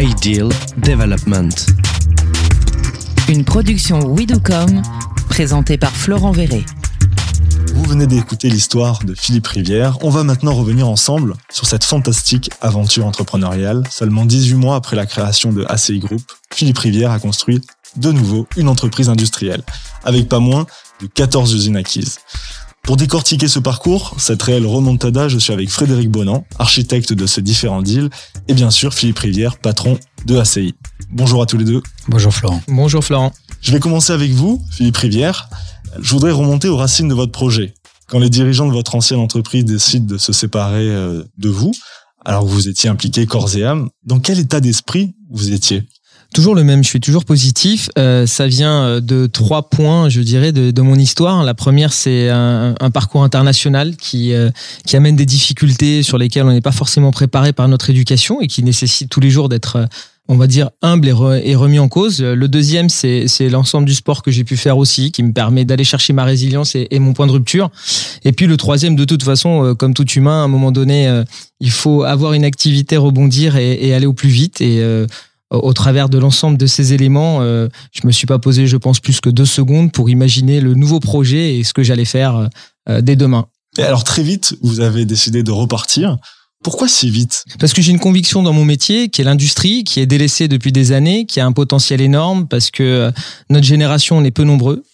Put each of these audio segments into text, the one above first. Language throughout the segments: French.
Ideal Development. Une production Widocom présentée par Florent Verret. Vous venez d'écouter l'histoire de Philippe Rivière. On va maintenant revenir ensemble sur cette fantastique aventure entrepreneuriale. Seulement 18 mois après la création de ACI Group, Philippe Rivière a construit de nouveau une entreprise industrielle, avec pas moins de 14 usines acquises. Pour décortiquer ce parcours, cette réelle remontada, je suis avec Frédéric Bonan, architecte de ces différents deals, et bien sûr Philippe Rivière, patron de ACI. Bonjour à tous les deux. Bonjour Florent. Bonjour Florent. Je vais commencer avec vous, Philippe Rivière. Je voudrais remonter aux racines de votre projet. Quand les dirigeants de votre ancienne entreprise décident de se séparer euh, de vous, alors que vous étiez impliqué corps et âme, dans quel état d'esprit vous étiez? Toujours le même, je suis toujours positif. Euh, ça vient euh, de trois points, je dirais, de, de mon histoire. La première, c'est un, un, parcours international qui, euh, qui amène des difficultés sur lesquelles on n'est pas forcément préparé par notre éducation et qui nécessite tous les jours d'être on va dire humble et, re, et, remis en cause. Le deuxième, c'est l'ensemble du sport que j'ai pu faire aussi, qui me permet d'aller chercher ma résilience et, mon point de rupture. Et puis le troisième, de toute façon, euh, comme tout humain, à un moment donné, euh, il faut avoir une activité, rebondir et, et aller au plus vite. Et euh, au travers de l'ensemble de ces éléments, euh, je me suis pas posé, je pense, plus que deux secondes pour imaginer le nouveau projet et ce que j'allais faire euh, dès demain. Et alors très vite, vous avez décidé de repartir. Pourquoi si vite? Parce que j'ai une conviction dans mon métier, qui est l'industrie, qui est délaissée depuis des années, qui a un potentiel énorme, parce que euh, notre génération, on est peu nombreux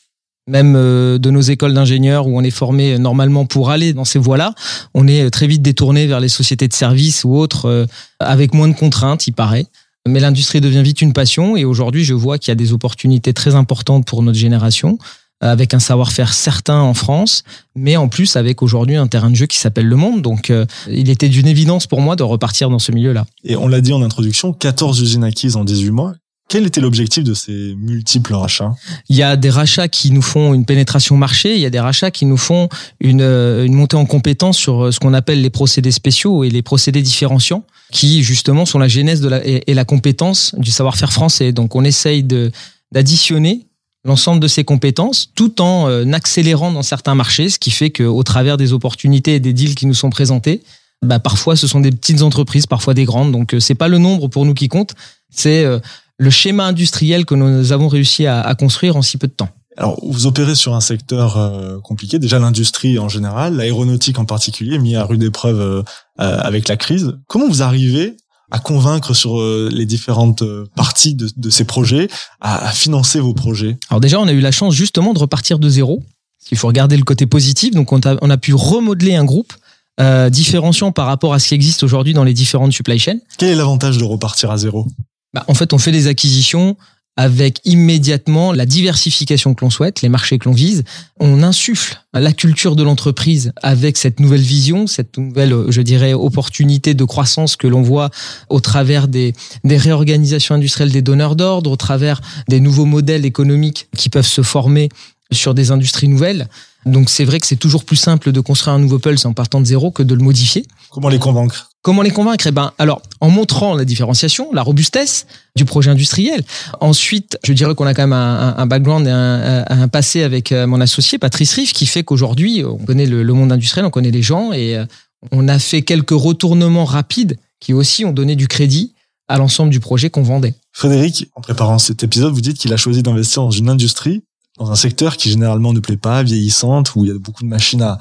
même de nos écoles d'ingénieurs où on est formé normalement pour aller dans ces voies-là, on est très vite détourné vers les sociétés de services ou autres avec moins de contraintes, il paraît. Mais l'industrie devient vite une passion et aujourd'hui, je vois qu'il y a des opportunités très importantes pour notre génération avec un savoir-faire certain en France, mais en plus avec aujourd'hui un terrain de jeu qui s'appelle le monde. Donc euh, il était d'une évidence pour moi de repartir dans ce milieu-là. Et on l'a dit en introduction, 14 usines acquises en 18 mois. Quel était l'objectif de ces multiples rachats? Il y a des rachats qui nous font une pénétration marché, il y a des rachats qui nous font une, une montée en compétence sur ce qu'on appelle les procédés spéciaux et les procédés différenciants, qui justement sont la genèse de la, et, la compétence du savoir-faire français. Donc on essaye d'additionner l'ensemble de ces compétences tout en euh, accélérant dans certains marchés, ce qui fait qu'au travers des opportunités et des deals qui nous sont présentés, bah, parfois ce sont des petites entreprises, parfois des grandes. Donc euh, c'est pas le nombre pour nous qui compte, c'est euh, le schéma industriel que nous avons réussi à, à, construire en si peu de temps. Alors, vous opérez sur un secteur euh, compliqué. Déjà, l'industrie en général, l'aéronautique en particulier, mis à rude épreuve euh, avec la crise. Comment vous arrivez à convaincre sur euh, les différentes parties de, de ces projets, à, à, financer vos projets? Alors déjà, on a eu la chance justement de repartir de zéro. Il faut regarder le côté positif. Donc, on a, on a pu remodeler un groupe euh, différenciant par rapport à ce qui existe aujourd'hui dans les différentes supply chains. Quel est l'avantage de repartir à zéro? Bah, en fait, on fait des acquisitions avec immédiatement la diversification que l'on souhaite, les marchés que l'on vise. On insuffle la culture de l'entreprise avec cette nouvelle vision, cette nouvelle, je dirais, opportunité de croissance que l'on voit au travers des, des réorganisations industrielles des donneurs d'ordre, au travers des nouveaux modèles économiques qui peuvent se former sur des industries nouvelles. Donc c'est vrai que c'est toujours plus simple de construire un nouveau Pulse en partant de zéro que de le modifier. Comment les convaincre? Comment les convaincre? Eh ben, alors, en montrant la différenciation, la robustesse du projet industriel. Ensuite, je dirais qu'on a quand même un, un background et un, passé avec euh, mon associé Patrice Riff, qui fait qu'aujourd'hui, on connaît le, monde industriel, on connaît les gens, et euh, on a fait quelques retournements rapides qui aussi ont donné du crédit à l'ensemble du projet qu'on vendait. Frédéric, en préparant cet épisode, vous dites qu'il a choisi d'investir dans une industrie dans un secteur qui généralement ne plaît pas, vieillissante, où il y a beaucoup de machines à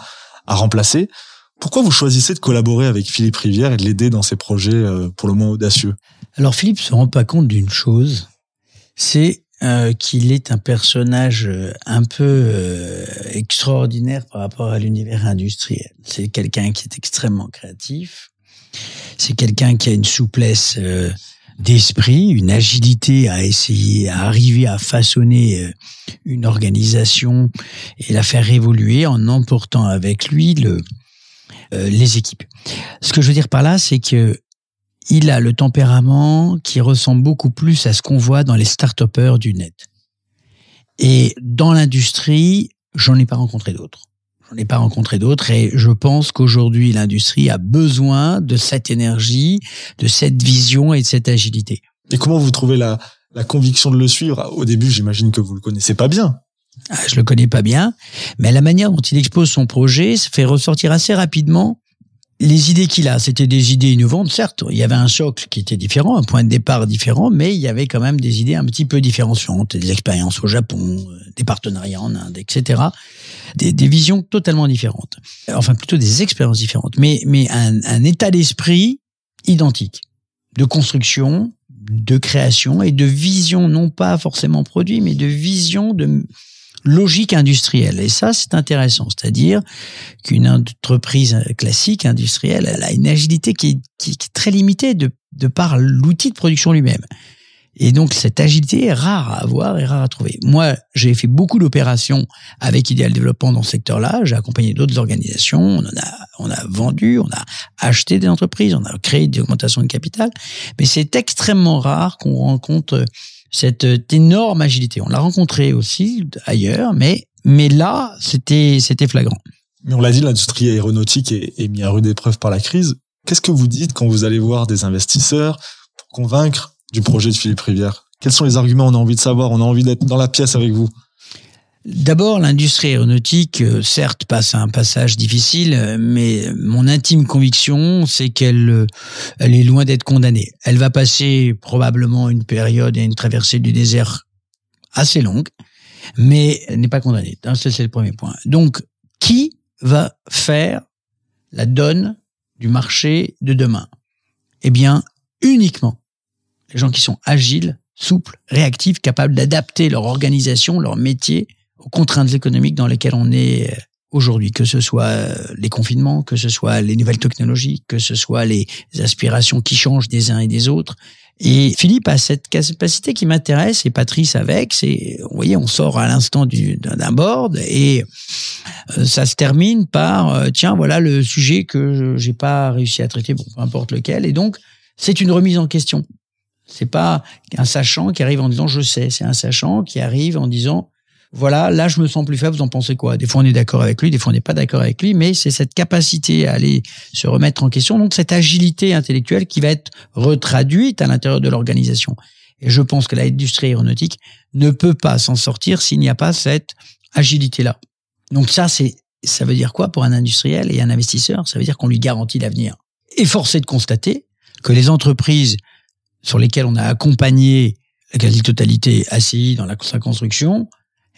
remplacer. Pourquoi vous choisissez de collaborer avec Philippe Rivière et de l'aider dans ses projets euh, pour le moins audacieux? Alors Philippe se rend pas compte d'une chose, c'est euh, qu'il est un personnage euh, un peu euh, extraordinaire par rapport à l'univers industriel. C'est quelqu'un qui est extrêmement créatif, c'est quelqu'un qui a une souplesse euh, d'esprit, une agilité à essayer, à arriver à façonner euh, une organisation et la faire évoluer en emportant avec lui le, les équipes. Ce que je veux dire par là, c'est que il a le tempérament qui ressemble beaucoup plus à ce qu'on voit dans les start du net. Et dans l'industrie, j'en ai pas rencontré d'autres. J'en ai pas rencontré d'autres et je pense qu'aujourd'hui l'industrie a besoin de cette énergie, de cette vision et de cette agilité. Et comment vous trouvez la, la conviction de le suivre? Au début, j'imagine que vous le connaissez pas bien. Ah, je le connais pas bien, mais la manière dont il expose son projet fait ressortir assez rapidement les idées qu'il a, c'était des idées innovantes, certes. Il y avait un socle qui était différent, un point de départ différent, mais il y avait quand même des idées un petit peu différenciantes, des expériences au Japon, euh, des partenariats en Inde, etc. Des, des visions totalement différentes. Enfin, plutôt des expériences différentes, mais, mais un, un état d'esprit identique, de construction, de création et de vision, non pas forcément produit, mais de vision de logique industrielle. Et ça, c'est intéressant. C'est-à-dire qu'une entreprise classique industrielle, elle a une agilité qui est, très limitée de, par l'outil de production lui-même. Et donc cette agilité est rare à avoir et rare à trouver. Moi, j'ai fait beaucoup d'opérations avec Ideal Développement dans ce secteur-là. J'ai accompagné d'autres organisations. On en a, on a vendu, on a acheté des entreprises, on a créé des augmentations de capital. Mais c'est extrêmement rare qu'on rencontre cette énorme agilité. On l'a rencontré aussi ailleurs, mais mais là, c'était c'était flagrant. Mais on l'a dit, l'industrie aéronautique est, est mise à rude épreuve par la crise. Qu'est-ce que vous dites quand vous allez voir des investisseurs pour convaincre du projet de Philippe Rivière? Quels sont les arguments? On a envie de savoir, on a envie d'être dans la pièce avec vous. D'abord, l'industrie aéronautique, euh, certes, passe un passage difficile, mais mon intime conviction, c'est qu'elle euh, elle est loin d'être condamnée. Elle va passer probablement une période et une traversée du désert assez longue, mais elle n'est pas condamnée. Ça, c'est le premier point. Donc, qui va faire la donne du marché de demain? Eh bien, uniquement les gens qui sont agiles, souples, réactifs, capables d'adapter leur organisation, leur métier aux contraintes économiques dans lesquelles on est euh, aujourd'hui, que ce soit euh, les confinements, que ce soit les nouvelles technologies, que ce soit les aspirations qui changent des uns et des autres. Et Philippe a cette capacité qui m'intéresse et Patrice avec. C'est, vous voyez, on sort à l'instant d'un board et euh, ça se termine par tiens voilà le sujet que j'ai pas réussi à traiter, bon peu importe lequel. Et donc c'est une remise en question. C'est pas un sachant qui arrive en disant je sais, c'est un sachant qui arrive en disant voilà, là je me sens plus faible, vous en pensez quoi? Des fois on est d'accord avec lui, des fois on n'est pas d'accord avec lui, mais c'est cette capacité à aller se remettre en question, donc cette agilité intellectuelle qui va être retraduite à l'intérieur de l'organisation. Et je pense que l'industrie aéronautique ne peut pas s'en sortir s'il n'y a pas cette agilité-là. Donc ça, c'est, ça veut dire quoi pour un industriel et un investisseur? Ça veut dire qu'on lui garantit l'avenir. Et force est de constater que les entreprises sur lesquelles on a accompagné la quasi-totalité ACI dans la, sa construction,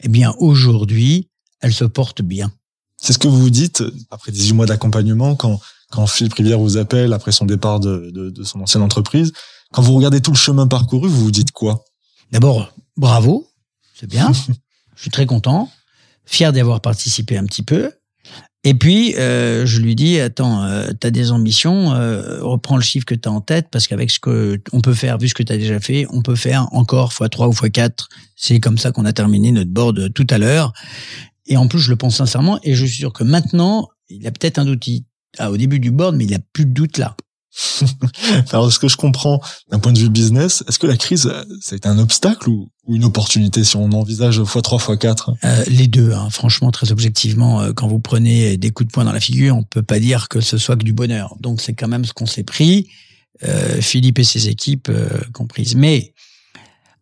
eh bien aujourd'hui, elle se porte bien. C'est ce que vous vous dites après 18 mois d'accompagnement quand quand Philippe Rivière vous appelle après son départ de, de, de son ancienne entreprise. Quand vous regardez tout le chemin parcouru, vous vous dites quoi? D'abord, bravo, c'est bien. Je suis très content, fier d'avoir participé un petit peu. Et puis, euh, je lui dis, attends, euh, tu as des ambitions, euh, reprends le chiffre que tu as en tête, parce qu'avec ce que on peut faire, vu ce que tu as déjà fait, on peut faire encore x3 ou x4. C'est comme ça qu'on a terminé notre board tout à l'heure. Et en plus, je le pense sincèrement, et je suis sûr que maintenant, il a peut-être un doute. Ah, au début du board, mais il a plus de doute là. Alors, ce que je comprends d'un point de vue business, est-ce que la crise, a été un obstacle ou, une opportunité si on envisage x3, x4 euh, Les deux, hein. franchement, très objectivement, euh, quand vous prenez des coups de poing dans la figure, on peut pas dire que ce soit que du bonheur. Donc, c'est quand même ce qu'on s'est pris, euh, Philippe et ses équipes euh, comprises. Mais,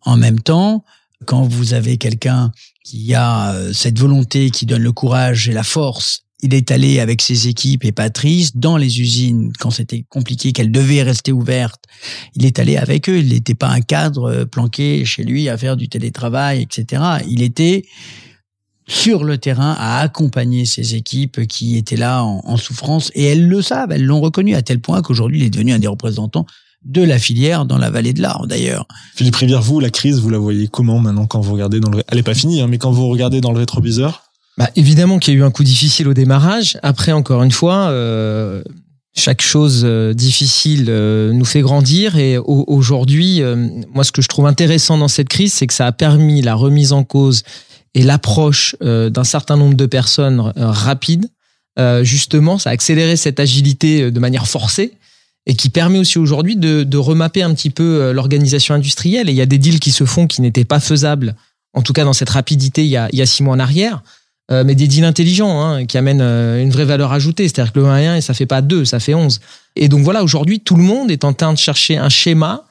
en même temps, quand vous avez quelqu'un qui a euh, cette volonté, qui donne le courage et la force il est allé avec ses équipes et Patrice dans les usines quand c'était compliqué, qu'elles devaient rester ouvertes. Il est allé avec eux. Il n'était pas un cadre euh, planqué chez lui à faire du télétravail, etc. Il était sur le terrain à accompagner ses équipes qui étaient là en, souffrance et elles le savent, elles l'ont reconnu à tel point qu'aujourd'hui il est devenu un des représentants de la filière dans la vallée de l'Arbre d'ailleurs. Philippe Rivière, vous, la crise, vous la voyez comment maintenant quand vous regardez dans le... Elle n'est pas finie, hein, mais quand vous regardez dans le rétroviseur bah, évidemment qu'il y a eu un coup difficile au démarrage. Après, encore une fois, euh, chaque chose euh, difficile euh, nous fait grandir. Et aujourd'hui, euh, moi, ce que je trouve intéressant dans cette crise, c'est que ça a permis la remise en cause et l'approche d'un certain nombre de personnes rapide. justement, ça a accéléré cette agilité de manière forcée et qui permet aussi aujourd'hui de, de remapper un petit peu l'organisation industrielle. Et il y a des deals qui se font qui n'étaient pas faisables, en tout cas dans cette rapidité il y a, il y a six mois en arrière. Euh, mais des deals intelligents hein, qui amènent euh, une vraie valeur ajoutée. C'est-à-dire que le 1 et 1, ça fait pas 2, ça fait 11. Et donc voilà, aujourd'hui, tout le monde est en train de chercher un schéma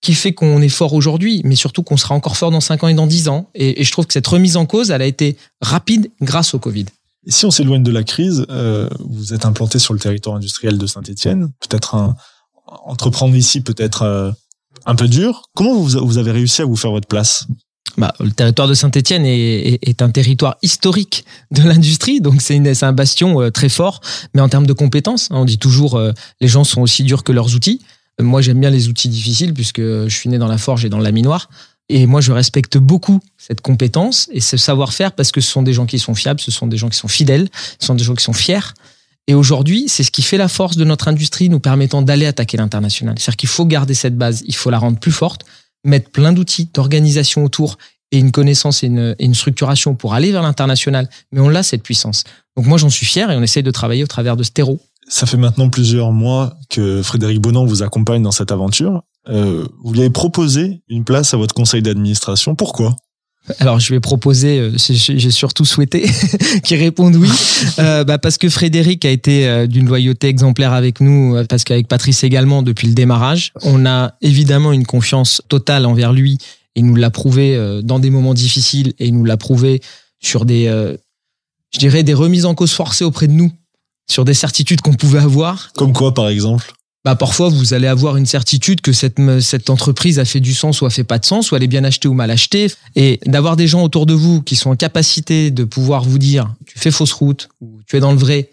qui fait qu'on est fort aujourd'hui, mais surtout qu'on sera encore fort dans 5 ans et dans 10 ans. Et, je trouve que cette remise en cause, elle a été rapide grâce au Covid. Et si on s'éloigne de la crise, euh, vous êtes implanté sur le territoire industriel de Saint-Étienne, peut-être entreprendre ici peut-être euh, un peu dur. Comment vous, vous avez réussi à vous faire votre place? Bah, le territoire de Saint-Etienne est, un territoire historique de l'industrie, donc c'est un bastion euh, très fort. Mais en termes de compétences, hein, on dit toujours euh, les gens sont aussi durs que leurs outils. Moi, j'aime bien les outils difficiles puisque je suis né dans la forge et dans le laminoir. Et moi, je respecte beaucoup cette compétence et ce savoir-faire parce que ce sont des gens qui sont fiables, ce sont des gens qui sont fidèles, ce sont des gens qui sont fiers. Et aujourd'hui, c'est ce qui fait la force de notre industrie, nous permettant d'aller attaquer l'international. C'est-à-dire qu'il faut garder cette base, il faut la rendre plus forte, mettre plein d'outils d'organisation autour et une connaissance et une, structuration pour aller vers l'international. Mais on a cette puissance. Donc moi, j'en suis fier et on essaye de travailler au travers de Stéro. Ça fait maintenant plusieurs mois que Frédéric Bonan vous accompagne dans cette aventure. Euh, vous lui avez proposé une place à votre conseil d'administration. Pourquoi? Alors je vais proposer, euh, j'ai surtout souhaité qu'il réponde oui, euh, bah parce que Frédéric a été euh, d'une loyauté exemplaire avec nous, parce qu'avec Patrice également depuis le démarrage, on a évidemment une confiance totale envers lui. Il nous l'a prouvé dans des moments difficiles et il nous l'a prouvé sur des, je dirais, des remises en cause forcées auprès de nous, sur des certitudes qu'on pouvait avoir. Comme quoi, par exemple bah parfois vous allez avoir une certitude que cette, cette entreprise a fait du sens ou a fait pas de sens, ou elle est bien achetée ou mal achetée. Et d'avoir des gens autour de vous qui sont en capacité de pouvoir vous dire tu fais fausse route ou tu es dans le vrai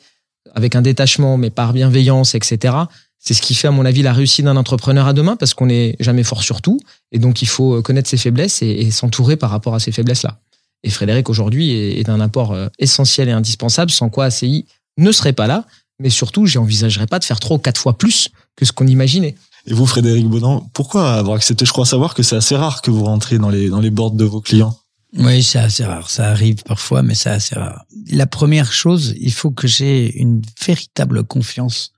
avec un détachement mais par bienveillance, etc. C'est ce qui fait à mon avis la réussite d'un entrepreneur à demain parce qu'on n'est jamais fort sur tout et donc il faut connaître ses faiblesses et, et s'entourer par rapport à ces faiblesses-là. Et Frédéric aujourd'hui est, est d'un apport euh, essentiel et indispensable sans quoi ACI ne serait pas là mais surtout, j'envisagerais pas de faire trois ou quatre fois plus que ce qu'on imaginait. Et vous, Frédéric Bonan, pourquoi avoir accepté? Je crois savoir que c'est assez rare que vous rentrez dans les, dans les boards de vos clients. Oui, c'est assez rare. Ça arrive parfois, mais c'est assez rare. La première chose, il faut que j'ai une véritable confiance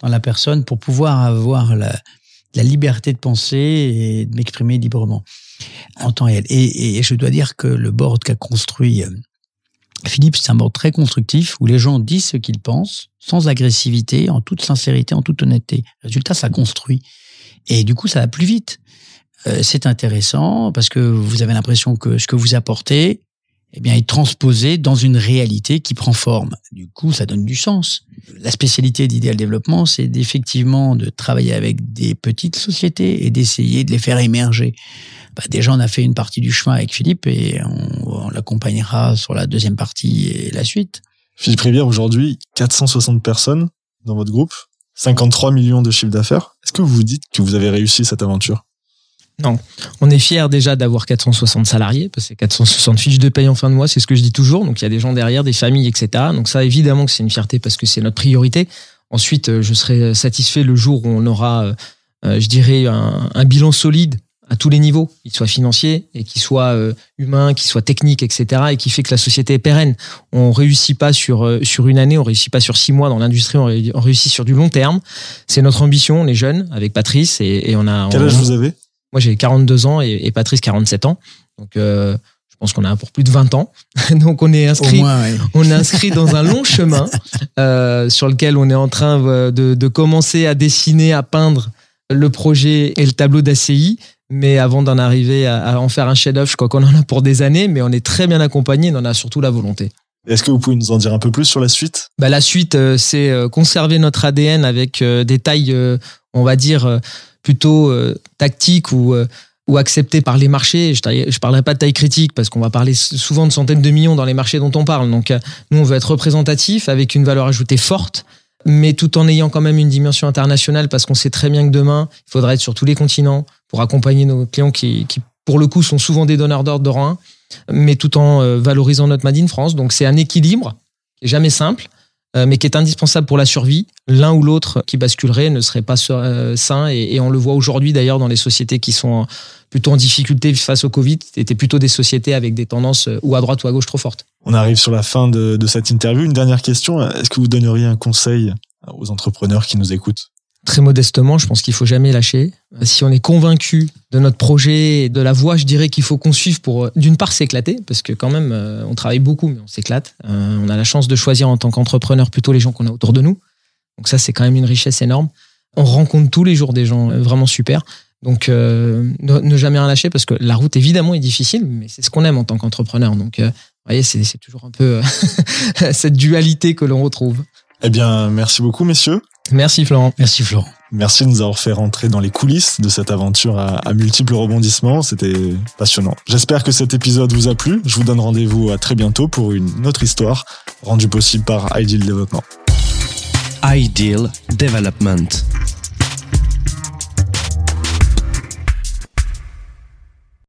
dans la personne pour pouvoir avoir la, la liberté de penser et de m'exprimer librement en temps réel. Et, et, je dois dire que le board qu'a construit euh, Philippe, c'est un board très constructif où les gens disent ce qu'ils pensent, sans agressivité, en toute sincérité, en toute honnêteté. Résultat, ça construit. Et du coup, ça va plus vite. Euh, c'est intéressant parce que vous avez l'impression que ce que vous apportez, eh bien, est transposé dans une réalité qui prend forme. Du coup, ça donne du sens. La spécialité d'Idéal Développement, c'est effectivement de travailler avec des petites sociétés et d'essayer de les faire émerger bah déjà on a fait une partie du chemin avec Philippe et on, on l'accompagnera sur la deuxième partie et la suite. Philippe Rivière, aujourd'hui, 460 personnes dans votre groupe, 53 millions de chiffre d'affaires. Est-ce que vous vous dites que vous avez réussi cette aventure? Non, on est fier déjà d'avoir 460 salariés, parce que c'est 460 fiches de paye en fin de mois, c'est ce que je dis toujours. Donc il y a des gens derrière, des familles, etc. Donc ça, évidemment que c'est une fierté parce que c'est notre priorité. Ensuite, euh, je serai satisfait le jour où on aura, euh, euh, je dirais, un, un bilan solide à tous les niveaux, qu'il soit financier et qu'il soit euh, humain, qu'il soit technique, etc. et qui fait que la société est pérenne. On réussit pas sur euh, sur une année, on réussit pas sur six mois dans l'industrie, on, réussit sur du long terme. C'est notre ambition, on est jeunes avec Patrice et, et on a. Quel âge vous avez? Moi j'ai 42 ans et, et, Patrice 47 ans. Donc euh, je pense qu'on a pour plus de 20 ans. Donc on est inscrit, on est inscrit dans un long chemin euh, sur lequel on est en train de, de commencer à dessiner, à peindre le projet et le tableau d'ACI mais avant d'en arriver à, en faire un chef-d'œuvre, je crois qu'on en a pour des années, mais on est très bien accompagné, on en a surtout la volonté. Est-ce que vous pouvez nous en dire un peu plus sur la suite? Bah, La suite, euh, c'est euh, conserver notre ADN avec euh, des tailles, on va dire, plutôt tactiques ou, ou acceptées par les marchés. Je ne parlerai pas de taille critique parce qu'on va parler souvent de centaines de millions dans les marchés dont on parle. Donc nous, on veut être représentatif avec une valeur ajoutée forte mais tout en ayant quand même une dimension internationale parce qu'on sait très bien que demain, il faudra être sur tous les continents pour accompagner nos clients qui, pour le coup, sont souvent des donneurs d'ordre de rang mais tout en euh, valorisant notre Made in France. Donc c'est un équilibre qui est jamais simple, euh, mais qui est indispensable pour la survie. L'un ou l'autre qui basculerait ne serait pas euh, sain, et, et on le voit aujourd'hui d'ailleurs dans les sociétés qui sont plutôt en difficulté face au Covid, c'était plutôt des sociétés avec des tendances ou à droite ou à gauche trop fortes. On arrive sur la fin de, cette interview. Une dernière question. Est-ce que vous donneriez un conseil aux entrepreneurs qui nous écoutent? Très modestement, je pense qu'il faut jamais lâcher. Si on est convaincu de notre projet et de la voie, je dirais qu'il faut qu'on suive pour, d'une part, s'éclater, parce que quand même, euh, on travaille beaucoup, mais on s'éclate. Euh, on a la chance de choisir en tant qu'entrepreneur plutôt les gens qu'on a autour de nous. Donc ça, c'est quand même une richesse énorme. On rencontre tous les jours des gens euh, vraiment super. Donc, ne, jamais rien lâcher parce que la route, évidemment, est difficile, mais c'est ce qu'on aime en tant qu'entrepreneur. Donc, voyez, c'est c'est toujours un peu euh, cette dualité que l'on retrouve. Eh bien, merci beaucoup, messieurs. Merci Florent. Merci Florent. Merci de nous avoir fait rentrer dans les coulisses de cette aventure à, à multiples rebondissements. C'était passionnant. J'espère que cet épisode vous a plu. Je vous donne rendez-vous à très bientôt pour une autre histoire rendue possible par Ideal Development. Ideal Development.